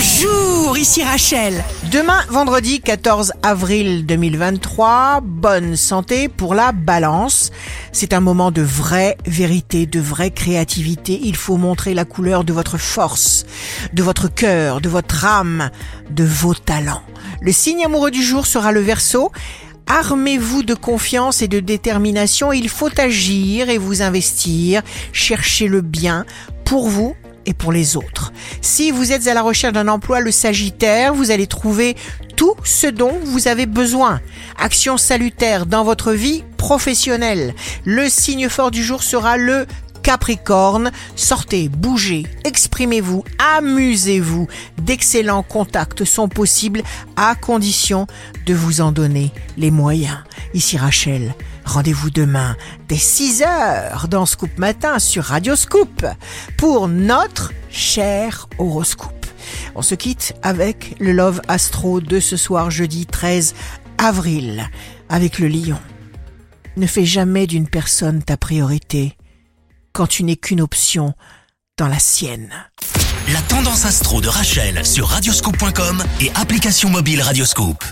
Bonjour, ici Rachel. Demain, vendredi 14 avril 2023, bonne santé pour la balance. C'est un moment de vraie vérité, de vraie créativité. Il faut montrer la couleur de votre force, de votre cœur, de votre âme, de vos talents. Le signe amoureux du jour sera le verso. Armez-vous de confiance et de détermination. Il faut agir et vous investir. Cherchez le bien pour vous et pour les autres. Si vous êtes à la recherche d'un emploi, le Sagittaire, vous allez trouver tout ce dont vous avez besoin. Action salutaire dans votre vie professionnelle. Le signe fort du jour sera le Capricorne, sortez, bougez, exprimez-vous, amusez-vous. D'excellents contacts sont possibles à condition de vous en donner les moyens. Ici Rachel, rendez-vous demain dès 6 heures dans Scoop Matin sur Radio Scoop pour notre cher horoscope. On se quitte avec le Love Astro de ce soir jeudi 13 avril avec le lion. Ne fais jamais d'une personne ta priorité quand tu n'es qu'une option dans la sienne. La tendance astro de Rachel sur radioscope.com et application mobile Radioscope.